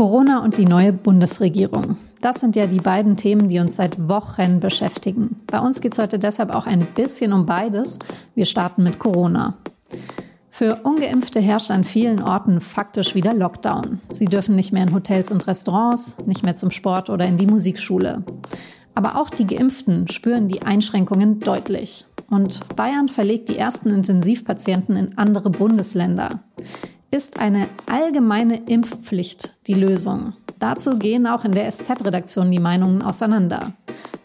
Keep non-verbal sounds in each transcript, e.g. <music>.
Corona und die neue Bundesregierung. Das sind ja die beiden Themen, die uns seit Wochen beschäftigen. Bei uns geht es heute deshalb auch ein bisschen um beides. Wir starten mit Corona. Für ungeimpfte herrscht an vielen Orten faktisch wieder Lockdown. Sie dürfen nicht mehr in Hotels und Restaurants, nicht mehr zum Sport oder in die Musikschule. Aber auch die Geimpften spüren die Einschränkungen deutlich. Und Bayern verlegt die ersten Intensivpatienten in andere Bundesländer. Ist eine allgemeine Impfpflicht die Lösung? Dazu gehen auch in der SZ-Redaktion die Meinungen auseinander.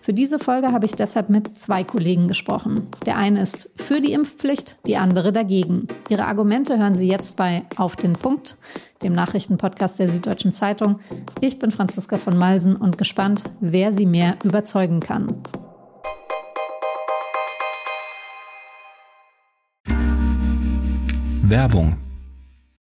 Für diese Folge habe ich deshalb mit zwei Kollegen gesprochen. Der eine ist für die Impfpflicht, die andere dagegen. Ihre Argumente hören Sie jetzt bei Auf den Punkt, dem Nachrichtenpodcast der Süddeutschen Zeitung. Ich bin Franziska von Malsen und gespannt, wer Sie mehr überzeugen kann. Werbung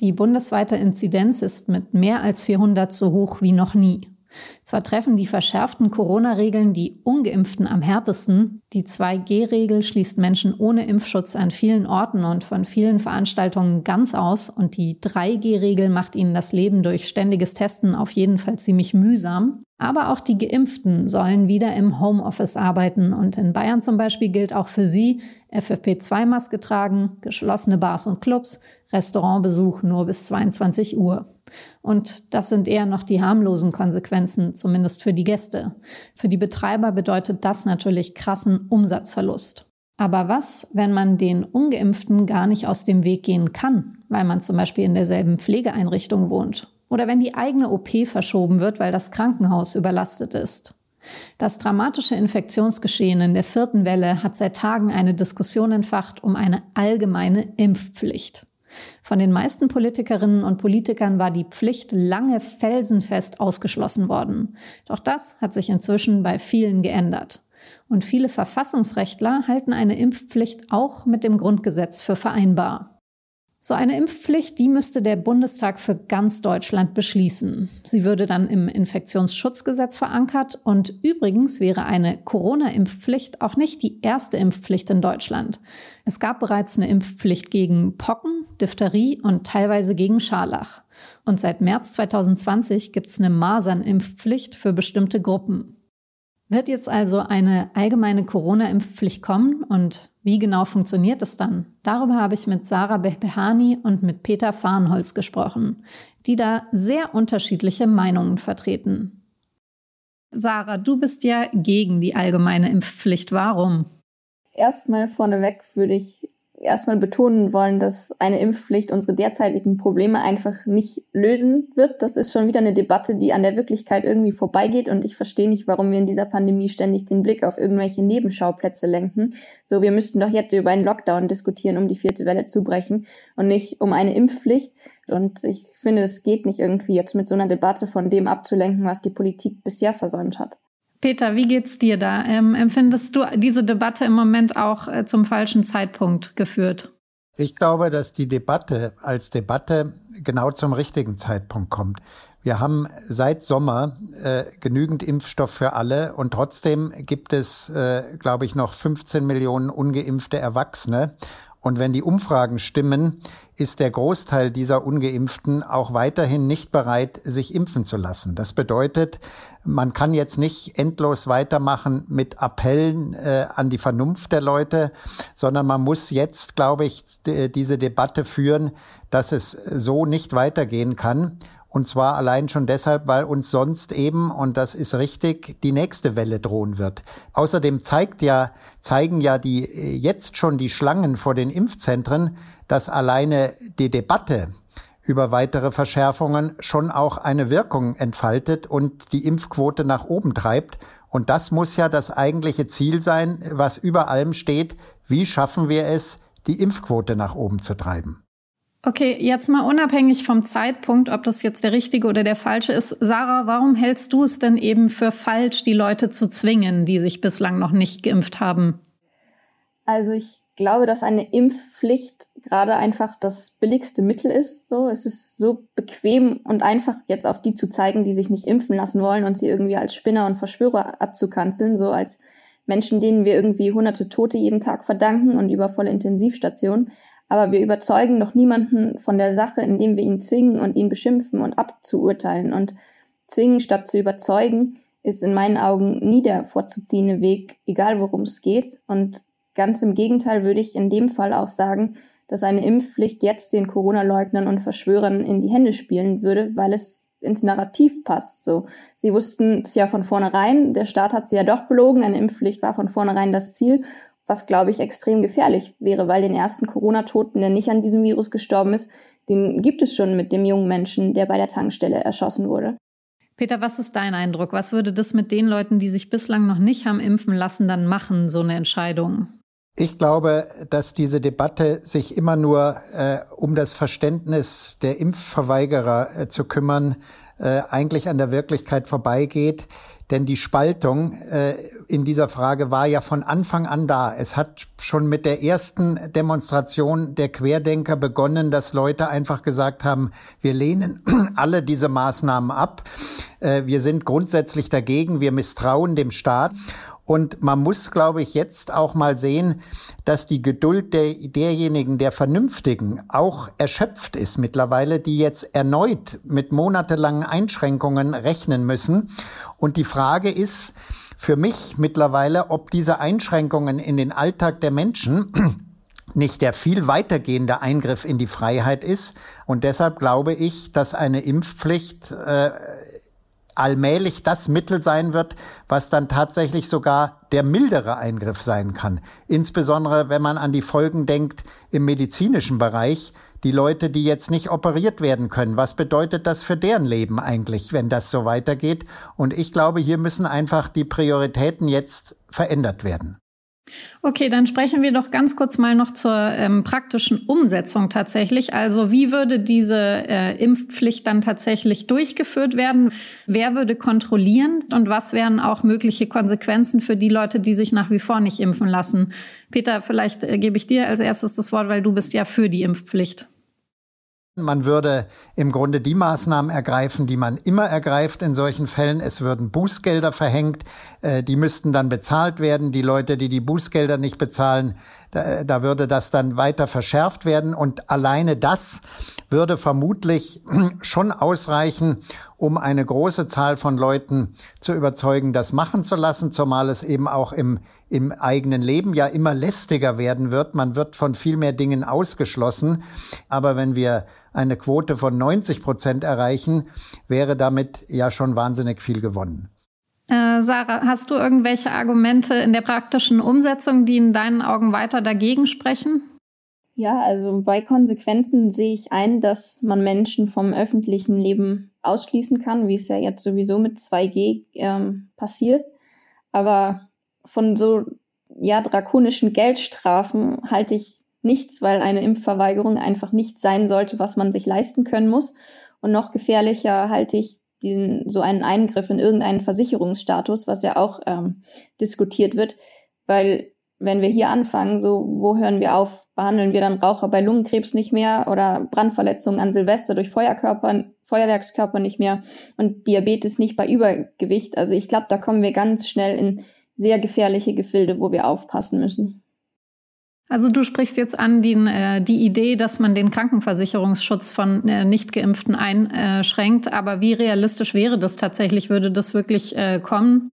Die bundesweite Inzidenz ist mit mehr als 400 so hoch wie noch nie. Zwar treffen die verschärften Corona-Regeln die ungeimpften am härtesten, die 2G-Regel schließt Menschen ohne Impfschutz an vielen Orten und von vielen Veranstaltungen ganz aus und die 3G-Regel macht ihnen das Leben durch ständiges Testen auf jeden Fall ziemlich mühsam. Aber auch die Geimpften sollen wieder im Homeoffice arbeiten. Und in Bayern zum Beispiel gilt auch für sie FFP2-Maske tragen, geschlossene Bars und Clubs, Restaurantbesuch nur bis 22 Uhr. Und das sind eher noch die harmlosen Konsequenzen, zumindest für die Gäste. Für die Betreiber bedeutet das natürlich krassen Umsatzverlust. Aber was, wenn man den ungeimpften gar nicht aus dem Weg gehen kann, weil man zum Beispiel in derselben Pflegeeinrichtung wohnt oder wenn die eigene OP verschoben wird, weil das Krankenhaus überlastet ist. Das dramatische Infektionsgeschehen in der vierten Welle hat seit Tagen eine Diskussion entfacht um eine allgemeine Impfpflicht. Von den meisten Politikerinnen und Politikern war die Pflicht lange felsenfest ausgeschlossen worden. Doch das hat sich inzwischen bei vielen geändert. Und viele Verfassungsrechtler halten eine Impfpflicht auch mit dem Grundgesetz für vereinbar. So eine Impfpflicht, die müsste der Bundestag für ganz Deutschland beschließen. Sie würde dann im Infektionsschutzgesetz verankert und übrigens wäre eine Corona-Impfpflicht auch nicht die erste Impfpflicht in Deutschland. Es gab bereits eine Impfpflicht gegen Pocken, Diphtherie und teilweise gegen Scharlach. Und seit März 2020 gibt es eine Masernimpfpflicht für bestimmte Gruppen. Wird jetzt also eine allgemeine Corona-Impfpflicht kommen und wie genau funktioniert es dann? Darüber habe ich mit Sarah Behbehani und mit Peter Farnholz gesprochen, die da sehr unterschiedliche Meinungen vertreten. Sarah, du bist ja gegen die allgemeine Impfpflicht. Warum? Erstmal vorneweg würde ich erstmal betonen wollen, dass eine Impfpflicht unsere derzeitigen Probleme einfach nicht lösen wird. Das ist schon wieder eine Debatte, die an der Wirklichkeit irgendwie vorbeigeht und ich verstehe nicht, warum wir in dieser Pandemie ständig den Blick auf irgendwelche Nebenschauplätze lenken. So, wir müssten doch jetzt über einen Lockdown diskutieren, um die vierte Welle zu brechen und nicht um eine Impfpflicht. Und ich finde, es geht nicht irgendwie jetzt mit so einer Debatte von dem abzulenken, was die Politik bisher versäumt hat. Peter, wie geht's dir da? Ähm, empfindest du diese Debatte im Moment auch äh, zum falschen Zeitpunkt geführt? Ich glaube, dass die Debatte als Debatte genau zum richtigen Zeitpunkt kommt. Wir haben seit Sommer äh, genügend Impfstoff für alle und trotzdem gibt es, äh, glaube ich, noch 15 Millionen ungeimpfte Erwachsene. Und wenn die Umfragen stimmen, ist der Großteil dieser ungeimpften auch weiterhin nicht bereit, sich impfen zu lassen. Das bedeutet, man kann jetzt nicht endlos weitermachen mit Appellen äh, an die Vernunft der Leute, sondern man muss jetzt, glaube ich, diese Debatte führen, dass es so nicht weitergehen kann. Und zwar allein schon deshalb, weil uns sonst eben, und das ist richtig, die nächste Welle drohen wird. Außerdem zeigt ja, zeigen ja die, äh, jetzt schon die Schlangen vor den Impfzentren, dass alleine die Debatte über weitere Verschärfungen schon auch eine Wirkung entfaltet und die Impfquote nach oben treibt. Und das muss ja das eigentliche Ziel sein, was über allem steht. Wie schaffen wir es, die Impfquote nach oben zu treiben? Okay, jetzt mal unabhängig vom Zeitpunkt, ob das jetzt der richtige oder der falsche ist. Sarah, warum hältst du es denn eben für falsch, die Leute zu zwingen, die sich bislang noch nicht geimpft haben? Also ich glaube, dass eine Impfpflicht gerade einfach das billigste Mittel ist. So, es ist so bequem und einfach jetzt auf die zu zeigen, die sich nicht impfen lassen wollen und sie irgendwie als Spinner und Verschwörer abzukanzeln, so als Menschen, denen wir irgendwie hunderte Tote jeden Tag verdanken und übervolle Intensivstationen. Aber wir überzeugen doch niemanden von der Sache, indem wir ihn zwingen und ihn beschimpfen und abzuurteilen. Und zwingen statt zu überzeugen ist in meinen Augen nie der vorzuziehende Weg, egal worum es geht. Und ganz im Gegenteil würde ich in dem Fall auch sagen, dass eine Impfpflicht jetzt den Corona-Leugnern und Verschwörern in die Hände spielen würde, weil es ins Narrativ passt. So, sie wussten es ja von vornherein, der Staat hat sie ja doch belogen, eine Impfpflicht war von vornherein das Ziel, was glaube ich extrem gefährlich wäre, weil den ersten Corona-Toten, der nicht an diesem Virus gestorben ist, den gibt es schon mit dem jungen Menschen, der bei der Tankstelle erschossen wurde. Peter, was ist dein Eindruck? Was würde das mit den Leuten, die sich bislang noch nicht haben impfen lassen, dann machen, so eine Entscheidung? Ich glaube, dass diese Debatte sich immer nur äh, um das Verständnis der Impfverweigerer äh, zu kümmern, äh, eigentlich an der Wirklichkeit vorbeigeht. Denn die Spaltung äh, in dieser Frage war ja von Anfang an da. Es hat schon mit der ersten Demonstration der Querdenker begonnen, dass Leute einfach gesagt haben, wir lehnen <clears throat> alle diese Maßnahmen ab. Äh, wir sind grundsätzlich dagegen. Wir misstrauen dem Staat. Und man muss, glaube ich, jetzt auch mal sehen, dass die Geduld der, derjenigen, der Vernünftigen auch erschöpft ist mittlerweile, die jetzt erneut mit monatelangen Einschränkungen rechnen müssen. Und die Frage ist für mich mittlerweile, ob diese Einschränkungen in den Alltag der Menschen <clears throat> nicht der viel weitergehende Eingriff in die Freiheit ist. Und deshalb glaube ich, dass eine Impfpflicht äh, allmählich das Mittel sein wird, was dann tatsächlich sogar der mildere Eingriff sein kann. Insbesondere wenn man an die Folgen denkt im medizinischen Bereich. Die Leute, die jetzt nicht operiert werden können, was bedeutet das für deren Leben eigentlich, wenn das so weitergeht? Und ich glaube, hier müssen einfach die Prioritäten jetzt verändert werden. Okay, dann sprechen wir doch ganz kurz mal noch zur ähm, praktischen Umsetzung tatsächlich. Also wie würde diese äh, Impfpflicht dann tatsächlich durchgeführt werden? Wer würde kontrollieren und was wären auch mögliche Konsequenzen für die Leute, die sich nach wie vor nicht impfen lassen? Peter, vielleicht äh, gebe ich dir als erstes das Wort, weil du bist ja für die Impfpflicht. Man würde im Grunde die Maßnahmen ergreifen, die man immer ergreift in solchen Fällen. Es würden Bußgelder verhängt, äh, die müssten dann bezahlt werden. Die Leute, die die Bußgelder nicht bezahlen, da, da würde das dann weiter verschärft werden. Und alleine das würde vermutlich <clears throat> schon ausreichen, um eine große Zahl von Leuten zu überzeugen, das machen zu lassen, zumal es eben auch im, im eigenen Leben ja immer lästiger werden wird. Man wird von viel mehr Dingen ausgeschlossen. Aber wenn wir eine Quote von 90 Prozent erreichen, wäre damit ja schon wahnsinnig viel gewonnen. Äh, Sarah, hast du irgendwelche Argumente in der praktischen Umsetzung, die in deinen Augen weiter dagegen sprechen? Ja, also bei Konsequenzen sehe ich ein, dass man Menschen vom öffentlichen Leben ausschließen kann, wie es ja jetzt sowieso mit 2G ähm, passiert. Aber von so ja drakonischen Geldstrafen halte ich nichts, weil eine Impfverweigerung einfach nicht sein sollte, was man sich leisten können muss. Und noch gefährlicher halte ich den, so einen Eingriff in irgendeinen Versicherungsstatus, was ja auch ähm, diskutiert wird, weil wenn wir hier anfangen, so wo hören wir auf? Behandeln wir dann Raucher bei Lungenkrebs nicht mehr oder Brandverletzungen an Silvester durch Feuerkörper, Feuerwerkskörper nicht mehr und Diabetes nicht bei Übergewicht? Also ich glaube, da kommen wir ganz schnell in sehr gefährliche Gefilde, wo wir aufpassen müssen. Also du sprichst jetzt an die, äh, die Idee, dass man den Krankenversicherungsschutz von äh, Nichtgeimpften einschränkt. Aber wie realistisch wäre das tatsächlich? Würde das wirklich äh, kommen?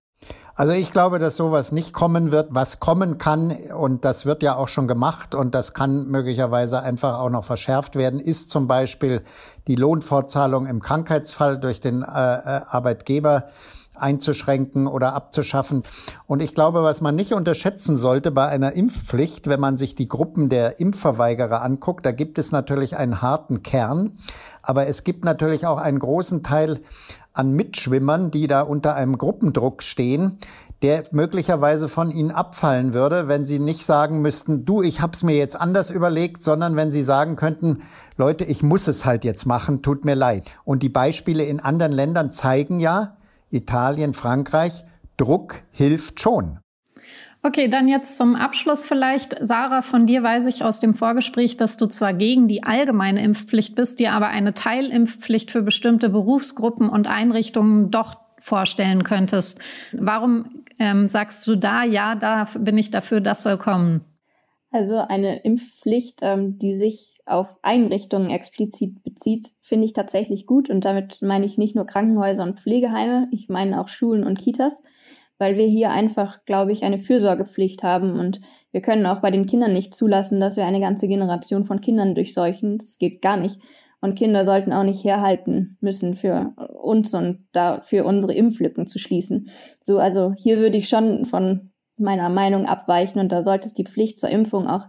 Also ich glaube, dass sowas nicht kommen wird. Was kommen kann, und das wird ja auch schon gemacht und das kann möglicherweise einfach auch noch verschärft werden, ist zum Beispiel die Lohnfortzahlung im Krankheitsfall durch den äh, äh Arbeitgeber einzuschränken oder abzuschaffen. Und ich glaube, was man nicht unterschätzen sollte bei einer Impfpflicht, wenn man sich die Gruppen der Impfverweigerer anguckt, da gibt es natürlich einen harten Kern, aber es gibt natürlich auch einen großen Teil an Mitschwimmern, die da unter einem Gruppendruck stehen, der möglicherweise von Ihnen abfallen würde, wenn Sie nicht sagen müssten, du, ich hab's mir jetzt anders überlegt, sondern wenn Sie sagen könnten, Leute, ich muss es halt jetzt machen, tut mir leid. Und die Beispiele in anderen Ländern zeigen ja, Italien, Frankreich, Druck hilft schon. Okay, dann jetzt zum Abschluss vielleicht. Sarah, von dir weiß ich aus dem Vorgespräch, dass du zwar gegen die allgemeine Impfpflicht bist, dir aber eine Teilimpfpflicht für bestimmte Berufsgruppen und Einrichtungen doch vorstellen könntest. Warum ähm, sagst du da, ja, da bin ich dafür, das soll kommen? Also eine Impfpflicht, ähm, die sich auf Einrichtungen explizit bezieht, finde ich tatsächlich gut. Und damit meine ich nicht nur Krankenhäuser und Pflegeheime, ich meine auch Schulen und Kitas weil wir hier einfach, glaube ich, eine Fürsorgepflicht haben und wir können auch bei den Kindern nicht zulassen, dass wir eine ganze Generation von Kindern durchseuchen. Das geht gar nicht. Und Kinder sollten auch nicht herhalten müssen für uns und dafür unsere Impflücken zu schließen. So, also hier würde ich schon von meiner Meinung abweichen und da sollte es die Pflicht zur Impfung auch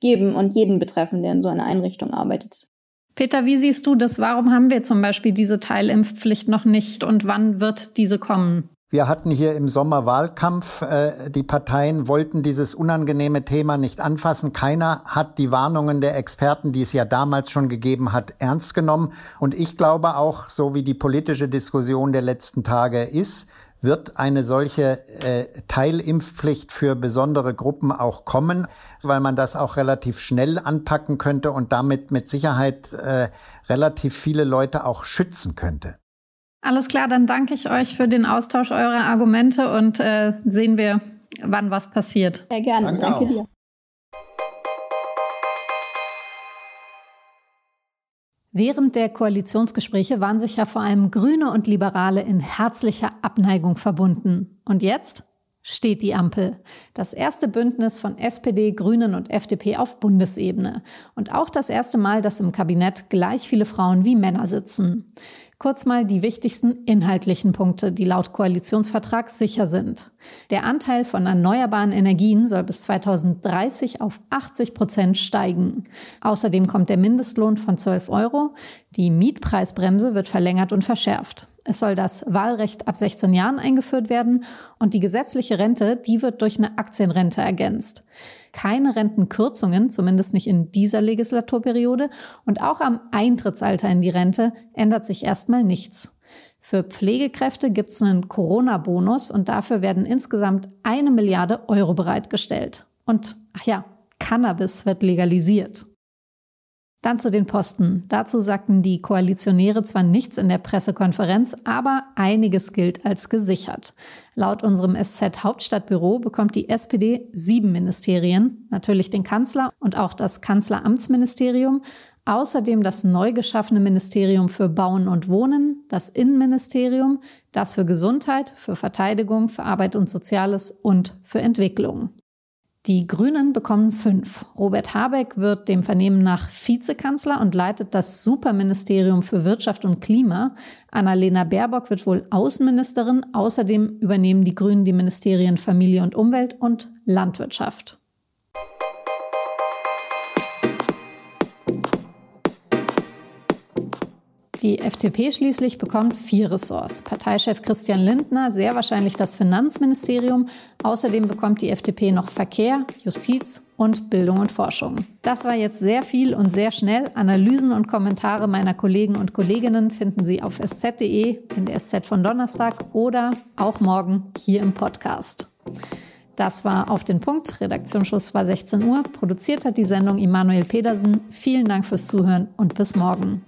geben und jeden betreffen, der in so einer Einrichtung arbeitet. Peter, wie siehst du das? Warum haben wir zum Beispiel diese Teilimpfpflicht noch nicht und wann wird diese kommen? Wir hatten hier im Sommer Wahlkampf. Äh, die Parteien wollten dieses unangenehme Thema nicht anfassen. Keiner hat die Warnungen der Experten, die es ja damals schon gegeben hat, ernst genommen. Und ich glaube auch, so wie die politische Diskussion der letzten Tage ist, wird eine solche äh, Teilimpfpflicht für besondere Gruppen auch kommen, weil man das auch relativ schnell anpacken könnte und damit mit Sicherheit äh, relativ viele Leute auch schützen könnte. Alles klar, dann danke ich euch für den Austausch eurer Argumente und äh, sehen wir, wann was passiert. Sehr gerne, danke, danke dir. Während der Koalitionsgespräche waren sich ja vor allem Grüne und Liberale in herzlicher Abneigung verbunden. Und jetzt steht die Ampel. Das erste Bündnis von SPD, Grünen und FDP auf Bundesebene. Und auch das erste Mal, dass im Kabinett gleich viele Frauen wie Männer sitzen. Kurz mal die wichtigsten inhaltlichen Punkte, die laut Koalitionsvertrag sicher sind. Der Anteil von erneuerbaren Energien soll bis 2030 auf 80 Prozent steigen. Außerdem kommt der Mindestlohn von 12 Euro. Die Mietpreisbremse wird verlängert und verschärft. Es soll das Wahlrecht ab 16 Jahren eingeführt werden und die gesetzliche Rente, die wird durch eine Aktienrente ergänzt. Keine Rentenkürzungen, zumindest nicht in dieser Legislaturperiode und auch am Eintrittsalter in die Rente ändert sich erstmal nichts. Für Pflegekräfte gibt es einen Corona-Bonus und dafür werden insgesamt eine Milliarde Euro bereitgestellt. Und ach ja, Cannabis wird legalisiert. Dann zu den Posten. Dazu sagten die Koalitionäre zwar nichts in der Pressekonferenz, aber einiges gilt als gesichert. Laut unserem SZ Hauptstadtbüro bekommt die SPD sieben Ministerien, natürlich den Kanzler und auch das Kanzleramtsministerium, außerdem das neu geschaffene Ministerium für Bauen und Wohnen, das Innenministerium, das für Gesundheit, für Verteidigung, für Arbeit und Soziales und für Entwicklung. Die Grünen bekommen fünf. Robert Habeck wird dem Vernehmen nach Vizekanzler und leitet das Superministerium für Wirtschaft und Klima. Annalena Baerbock wird wohl Außenministerin. Außerdem übernehmen die Grünen die Ministerien Familie und Umwelt und Landwirtschaft. Die FDP schließlich bekommt vier Ressorts. Parteichef Christian Lindner sehr wahrscheinlich das Finanzministerium. Außerdem bekommt die FDP noch Verkehr, Justiz und Bildung und Forschung. Das war jetzt sehr viel und sehr schnell. Analysen und Kommentare meiner Kollegen und Kolleginnen finden Sie auf sz.de, in der SZ von Donnerstag oder auch morgen hier im Podcast. Das war auf den Punkt. Redaktionsschluss war 16 Uhr. Produziert hat die Sendung Immanuel Pedersen. Vielen Dank fürs Zuhören und bis morgen.